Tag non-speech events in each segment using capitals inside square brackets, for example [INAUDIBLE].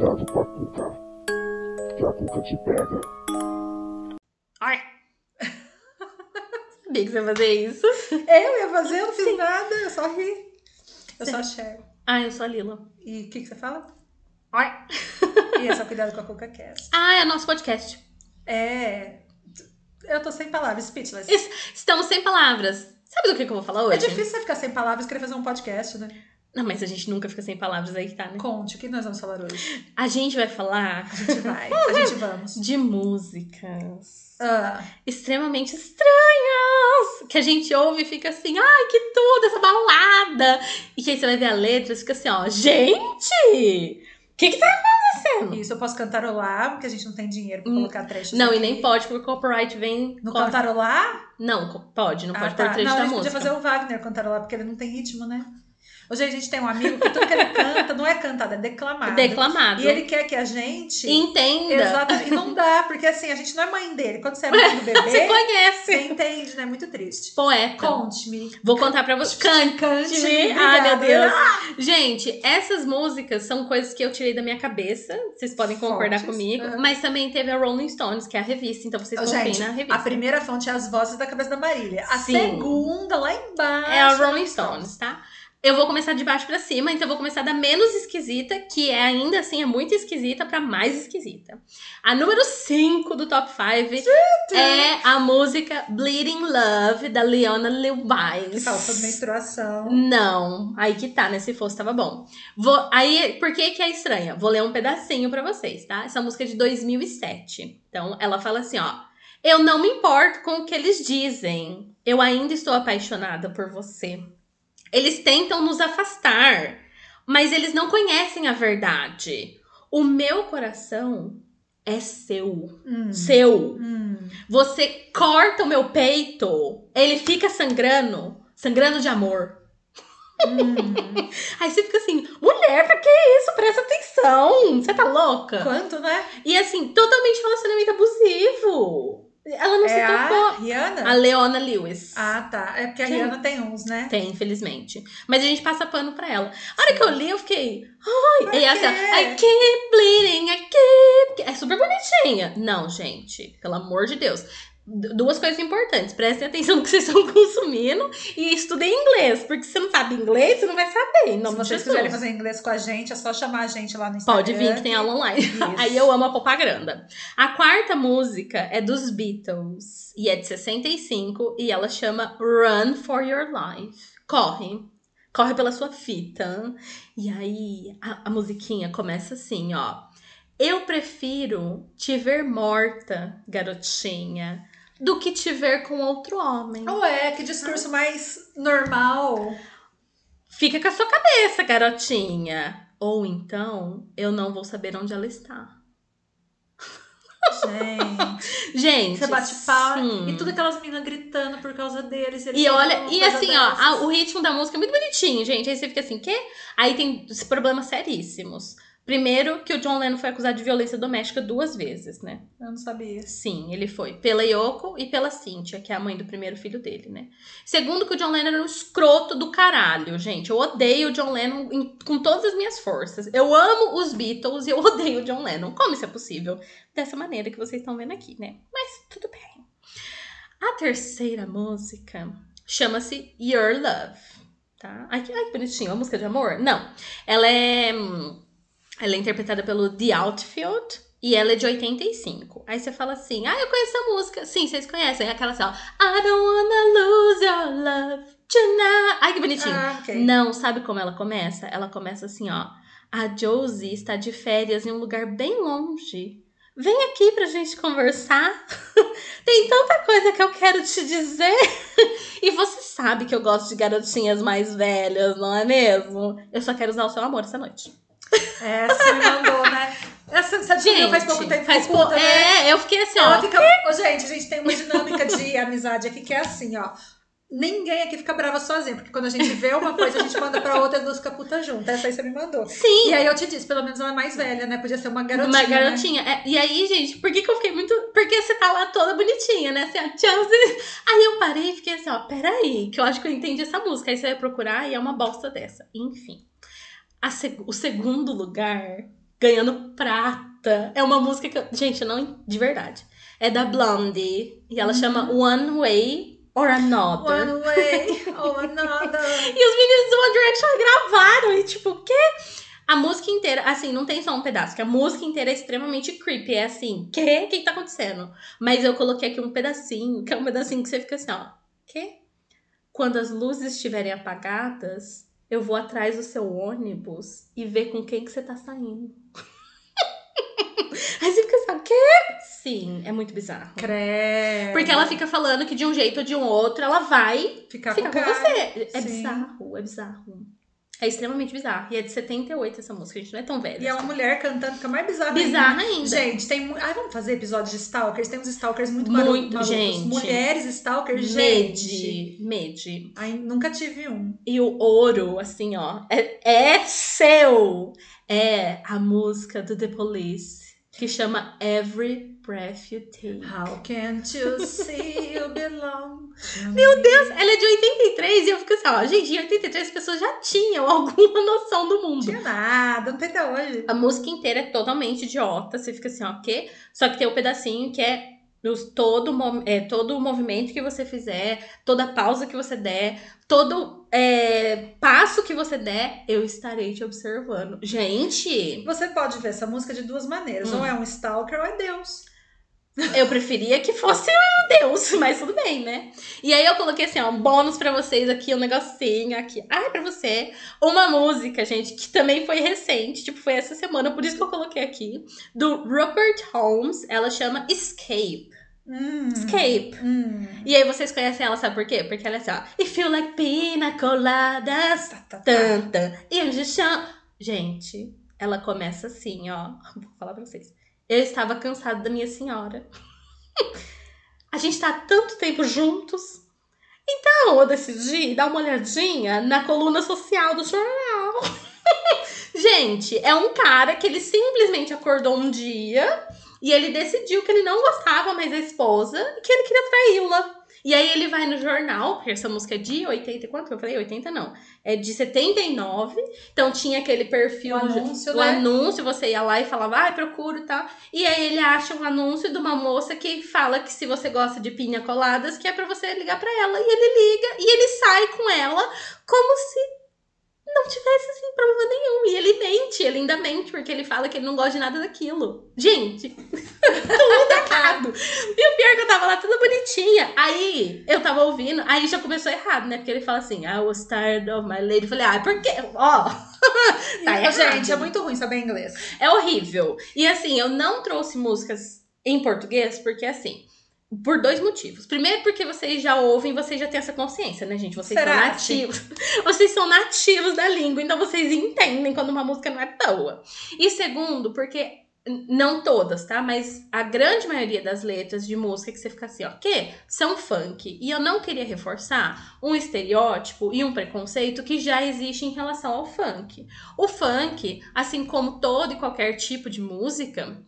Cuidado com a cuca. Que a cuca te pega. Ai! [LAUGHS] Sabia que você ia fazer isso. Eu ia fazer, eu não fiz nada, eu só ri. Eu sou a Cher. Ah, eu sou a Lila. E o que, que você fala? Ai! E é só [LAUGHS] cuidado com a Cuca Cast. Ah, é nosso podcast. É. Eu tô sem palavras, speechless. Es- Estamos sem palavras. Sabe do que, que eu vou falar hoje? É difícil você ficar sem palavras e querer fazer um podcast, né? Não, mas a gente nunca fica sem palavras aí, que tá, né? Conte, o que nós vamos falar hoje? A gente vai falar A gente vai, a gente vamos. [LAUGHS] de músicas Ah, extremamente estranhas. Que a gente ouve e fica assim, ai, que tudo, essa balada. E que aí você vai ver a letra e fica assim, ó, gente! O que que tá acontecendo? isso eu posso cantarolar, porque a gente não tem dinheiro pra Hum, colocar trechos Não, aqui. e nem pode, porque o copyright vem. No corta. cantarolar? Não, pode, não Ah, pode tá. pôr trecho Não, a da gente música. podia fazer o Wagner cantarolar, porque ele não tem ritmo, né? Hoje a gente tem um amigo que tudo que ele canta não é cantado, é declamado. Declamado. E ele quer que a gente. Entenda. Exatamente. E não dá, porque assim, a gente não é mãe dele. Quando você é mãe do bebê, [LAUGHS] Você conhece. você entende, né? Muito triste. Poeta. Conte-me. Vou contar pra você. Cante. Cante-me. Ai, meu. Deus. Gente, essas músicas são coisas que eu tirei da minha cabeça. Vocês podem concordar Fontes. comigo. Mas também teve a Rolling Stones, que é a revista. Então vocês confiem Gente, na revista. a primeira fonte é as vozes da cabeça da Marília. A Sim. segunda, lá embaixo. É a Rolling Stones, tá? Eu vou começar de baixo pra cima, então eu vou começar da menos esquisita, que é ainda assim é muito esquisita, pra mais esquisita. A número 5 do top 5 é a música Bleeding Love, da Leona Lewis. Que fala sobre menstruação. Não, aí que tá, né? Se fosse, tava bom. Vou, aí, por que que é estranha? Vou ler um pedacinho pra vocês, tá? Essa música é de 2007. Então, ela fala assim, ó. Eu não me importo com o que eles dizem. Eu ainda estou apaixonada por você. Eles tentam nos afastar, mas eles não conhecem a verdade. O meu coração é seu. Hum. Seu. Hum. Você corta o meu peito, ele fica sangrando, sangrando de amor. Hum. [LAUGHS] Aí você fica assim, mulher, pra que isso? Presta atenção. Você tá louca? Quanto, né? E assim, totalmente relacionamento abusivo. Ela não se é a tocou. Rihanna? A Leona Lewis. Ah, tá. É porque a Sim. Rihanna tem uns, né? Tem, infelizmente. Mas a gente passa pano pra ela. A hora que eu li, eu fiquei. Ai, e assim, quê? I keep bleeding, I keep. É super bonitinha. Não, gente, pelo amor de Deus. Duas coisas importantes. Prestem atenção no que vocês estão [LAUGHS] consumindo e estudem inglês. Porque se você não sabe inglês, você não vai saber. Em Se vocês Jesus. quiserem fazer inglês com a gente, é só chamar a gente lá no Instagram. Pode vir que tem aula online. Isso. [LAUGHS] Aí eu amo a propaganda. A quarta música é dos Beatles e é de 65 e ela chama Run for Your Life. Corre. Corre pela sua fita. E aí a, a musiquinha começa assim, ó. Eu prefiro te ver morta, garotinha, do que te ver com outro homem. Ué, que discurso mais normal. Fica com a sua cabeça, garotinha. Ou então eu não vou saber onde ela está. Gente, [LAUGHS] Gente, você bate sim. e tudo aquelas meninas gritando por causa deles. eles E olha, e assim, ó, a- o ritmo da música é muito bonitinho, gente. Aí você fica assim, quê? Aí tem problemas seríssimos. Primeiro, que o John Lennon foi acusado de violência doméstica duas vezes, né? Eu não sabia. Sim, ele foi. Pela Yoko e pela Cynthia, que é a mãe do primeiro filho dele, né? Segundo, que o John Lennon era um escroto do caralho, gente. Eu odeio o John Lennon em- com todas as minhas forças. Eu amo os Beatles e eu [LAUGHS] odeio o John Lennon. Como isso é possível? Dessa maneira que vocês estão vendo aqui, né? Mas tudo bem. A terceira música chama-se Your Love, tá? Ai, que, ai, que bonitinho. A música de amor? Não. Ela é... hum, Ela é interpretada pelo The Outfield e ela é de 85. Aí você fala assim, ah, eu conheço essa música. Sim, vocês conhecem. É aquela assim, ó. I don't wanna lose your love tonight. Ai, que bonitinho. Ah, ok. Não, sabe como ela começa? Ela começa assim, ó. A Josie está de férias em um lugar bem longe. Vem aqui pra gente conversar. [LAUGHS] Tem tanta coisa que eu quero te dizer. [LAUGHS] e você sabe que eu gosto de garotinhas mais velhas, não é mesmo? Eu só quero usar o seu amor essa noite. Essa você me mandou, né? Essa você descobriu Gente, faz pouco tempo. faz pouco. né? É, eu fiquei assim, ó. Ela fica... Ô, gente, a gente tem uma dinâmica de [LAUGHS] amizade aqui que é assim, ó. Ninguém aqui fica brava sozinho, porque quando a gente vê uma coisa, a gente manda pra outra e as duas ficam putas juntas. Essa aí você me mandou. Sim, E aí eu te disse, pelo menos ela é mais velha, né? Podia ser uma garotinha. Uma né? garotinha. É, e aí, gente, por que, que eu fiquei muito. Porque você tá lá toda bonitinha, né? Assim, ó, Chelsea. Aí eu parei e fiquei assim, ó, peraí, que eu acho que eu entendi essa música. Aí você vai procurar e é uma bosta dessa. Enfim. Seg- o segundo lugar ganhando prata. É uma música que eu, gente, não de verdade. É da Blondie e ela chama One Way or Another. One way or another. [LAUGHS] E os meninos do One Direction gravaram e tipo, o quê? A música inteira, assim, não tem só um pedaço, que a música inteira é extremamente creepy. É assim, quê? O que que tá acontecendo? Mas eu coloquei aqui um pedacinho, que é um pedacinho que você fica assim, ó. Quê? Quando as luzes estiverem apagadas, eu vou atrás do seu ônibus e ver com quem que você tá saindo. [LAUGHS] Aí você fica assim, quê? Sim, é muito bizarro. Credo. Porque ela fica falando que de um jeito ou de um outro, ela vai Ficar ficar com com você. É Sim. bizarro, é bizarro. É extremamente bizarro. E é de 78 essa música, a gente não é tão velha. E é uma mulher cantando, fica mais bizarra Bizarra ainda. ainda. Gente, tem. Ai, vamos fazer episódios de stalkers? Tem uns stalkers muito, Muito, malu- malucos. gente. Mulheres stalkers, gente. Mede, mede. Ai, nunca tive um. E o ouro, assim, ó, é, é seu. É a música do The Police, que chama Every Breath You Take. How can't you see you belong? [LAUGHS] Meu Deus, ela é de 83 e eu fico assim, ó, gente, em 83 as pessoas já tinham [LAUGHS] alguma noção do mundo. Não tinha nada, não tem até hoje. A música inteira é totalmente idiota. Você fica assim, ó, o quê? Só que tem o pedacinho que é os- todo, é, todo o movimento que você fizer, toda pausa que você der, todo é, passo que você der, eu estarei te observando. Gente, Você pode ver essa música de duas maneiras. Hum. Ou é um stalker ou é Deus. Eu preferia que fosse um Deus, [LAUGHS] mas tudo bem, né? E aí eu coloquei assim, ó, um bônus pra vocês aqui, um negocinho aqui. Ai, pra você. Uma música, gente, que também foi recente, tipo, foi essa semana, por isso que eu coloquei aqui, do Rupert Holmes. Ela chama Escape. Hum. Escape. Hum. E aí vocês conhecem ela, sabe por quê? Porque ela é assim, ó. If you like pina coladas, Tá, tá, tá. tan, tan, e de chão. Gente, ela começa assim, ó. [LAUGHS] Vou falar pra vocês. Eu estava cansada da minha senhora. A gente tá há tanto tempo juntos. Então eu decidi dar uma olhadinha na coluna social do jornal. Gente, é um cara que ele simplesmente acordou um dia e ele decidiu que ele não gostava mais da esposa e que ele queria traí-la. E aí ele vai no jornal, porque essa música é de 80, quanto que eu falei? 80 não. É de 79. Então tinha aquele perfil, O do- anúncio, o né? anúncio, você ia lá e falava, ai, procuro e tal. E aí ele acha um anúncio de uma moça que fala que se você gosta de pinha coladas, que é pra você ligar pra ela. E ele liga e ele sai com ela como se não tivesse assim problema nenhum. E ele mente, ele ainda mente, porque ele fala que ele não gosta de nada daquilo. Gente, [LAUGHS] tudo errado. E o pior é que eu tava lá toda bonitinha. Aí eu tava ouvindo, aí já começou errado, né? Porque ele fala assim, I was tired of my lady. Eu falei, ah, por quê? Ó, [LAUGHS] tá E, errado. gente, é muito ruim saber inglês. É horrível. E assim, eu não trouxe músicas em português porque assim. Por dois motivos. Primeiro, porque vocês já ouvem, vocês já têm essa consciência, né, gente? Vocês Será? são nativos. [LAUGHS] Vocês são nativos da língua, então vocês entendem quando uma música não é boa. E segundo, porque não todas, tá? Mas a grande maioria das letras de música que você fica assim, ó, que são funk. E eu não queria reforçar um estereótipo e um preconceito que já existe em relação ao funk. O funk, assim como todo e qualquer tipo de música,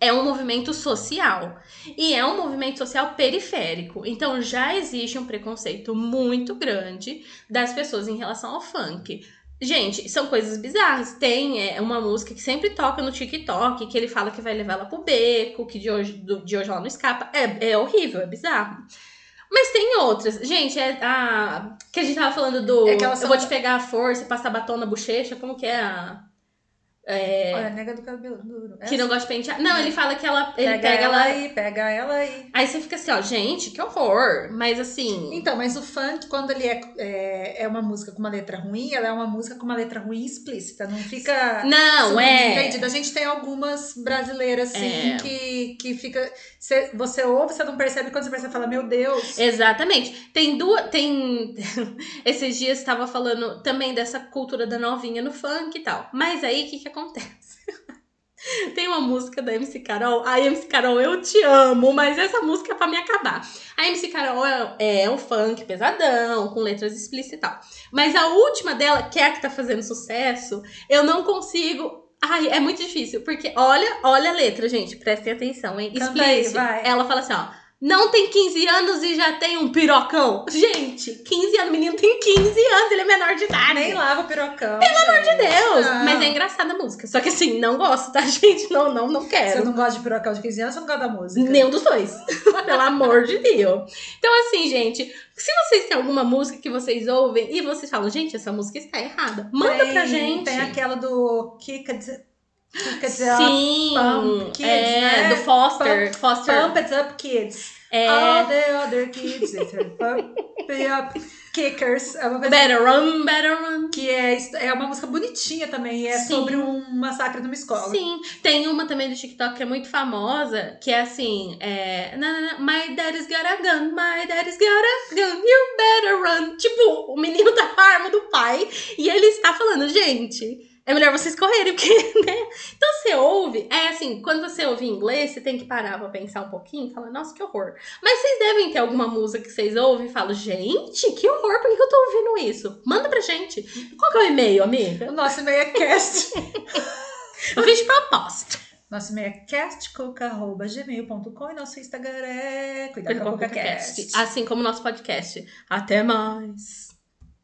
é um movimento social. E é um movimento social periférico. Então já existe um preconceito muito grande das pessoas em relação ao funk. Gente, são coisas bizarras. Tem é, uma música que sempre toca no TikTok, que ele fala que vai levar ela pro beco, que de hoje, do- de hoje ela não escapa. É, é horrível, é bizarro. Mas tem outras. Gente, é a. Que a gente tava falando do. É eu vou te pegar a força e passar batom na bochecha. Como que é a. É, Olha, nega do cabelo duro. que não gosta de pentear. Não, ele fala que ela. Ele pega, pega, ela aí, pega ela aí. Aí você fica assim, ó, gente, que horror. Mas assim. Então, mas o funk, quando ele é, é, é uma música com uma letra ruim, ela é uma música com uma letra ruim explícita. Não fica. Não, é. A gente tem algumas brasileiras, assim, É. que, que fica. cê- você ouve, você não percebe, quando você percebe, você fala, meu Deus. Exatamente. Tem duas. Tem. [LAUGHS] Esses dias estava falando também dessa cultura da novinha no funk e tal. Mas aí o que, que acontece? [LAUGHS] Tem uma música da MC Carol. A MC Carol, eu te amo, mas essa música é pra me acabar. A MC Carol é, é um funk pesadão, com letras explícitas e tal. Mas a última dela, que é a que tá fazendo sucesso, eu não consigo. Ai, é muito difícil, porque olha, olha a letra, gente, prestem atenção, hein? Explícito. Ela fala assim, ó. Não tem 15 anos e já tem um pirocão. Gente, 15 anos, o menino tem 15 anos, ele é menor de idade. Nem lava o pirocão. Pelo amor de Deus! Não. Mas é engraçada a música. Só que assim, não gosto, tá, [LAUGHS] gente? Não, não, não Você quero. não gosta de pirocão de 15 anos, você não gosta da música. Nenhum dos dois. [LAUGHS] Pelo amor de Deus. Então, assim, gente, se vocês têm alguma música que vocês ouvem e vocês falam, gente, essa música está errada, manda Tem- pra gente. Tem aquela do Kick It, Kick It Up. Sim, Pump Kids, é, né? do Foster. Foster. Pump It Up Kids. é, All the other kids, up. Kickers. É uma coisa Better Run, Better Run. que é, é uma música bonitinha também. e É Sim. sobre um massacre numa escola. Sim, tem uma também do TikTok que é muito famosa, que é assim, é, My daddy's got a gun, my daddy's got a gun, you better run. Tipo, o menino tá com a arma do pai e ele está falando, gente, é melhor vocês correrem, [LAUGHS] porque, né? Então você ouve, é assim, quando você ouve em inglês, você tem que parar pra pensar um pouquinho e falar, nossa, que horror. Mas vocês devem ter alguma música que vocês ouvem e falam, gente, que horror, por que eu tô ouvindo isso? Manda pra gente. Qual que é o e-mail, amiga? O nosso e-mail é cast. [LAUGHS] Eu fiz de propósito. nosso e-mail é castcoca.gmail.com e nosso Instagram é Cuidado Cuida com a Coca Cast. Assim como o nosso podcast. Até mais.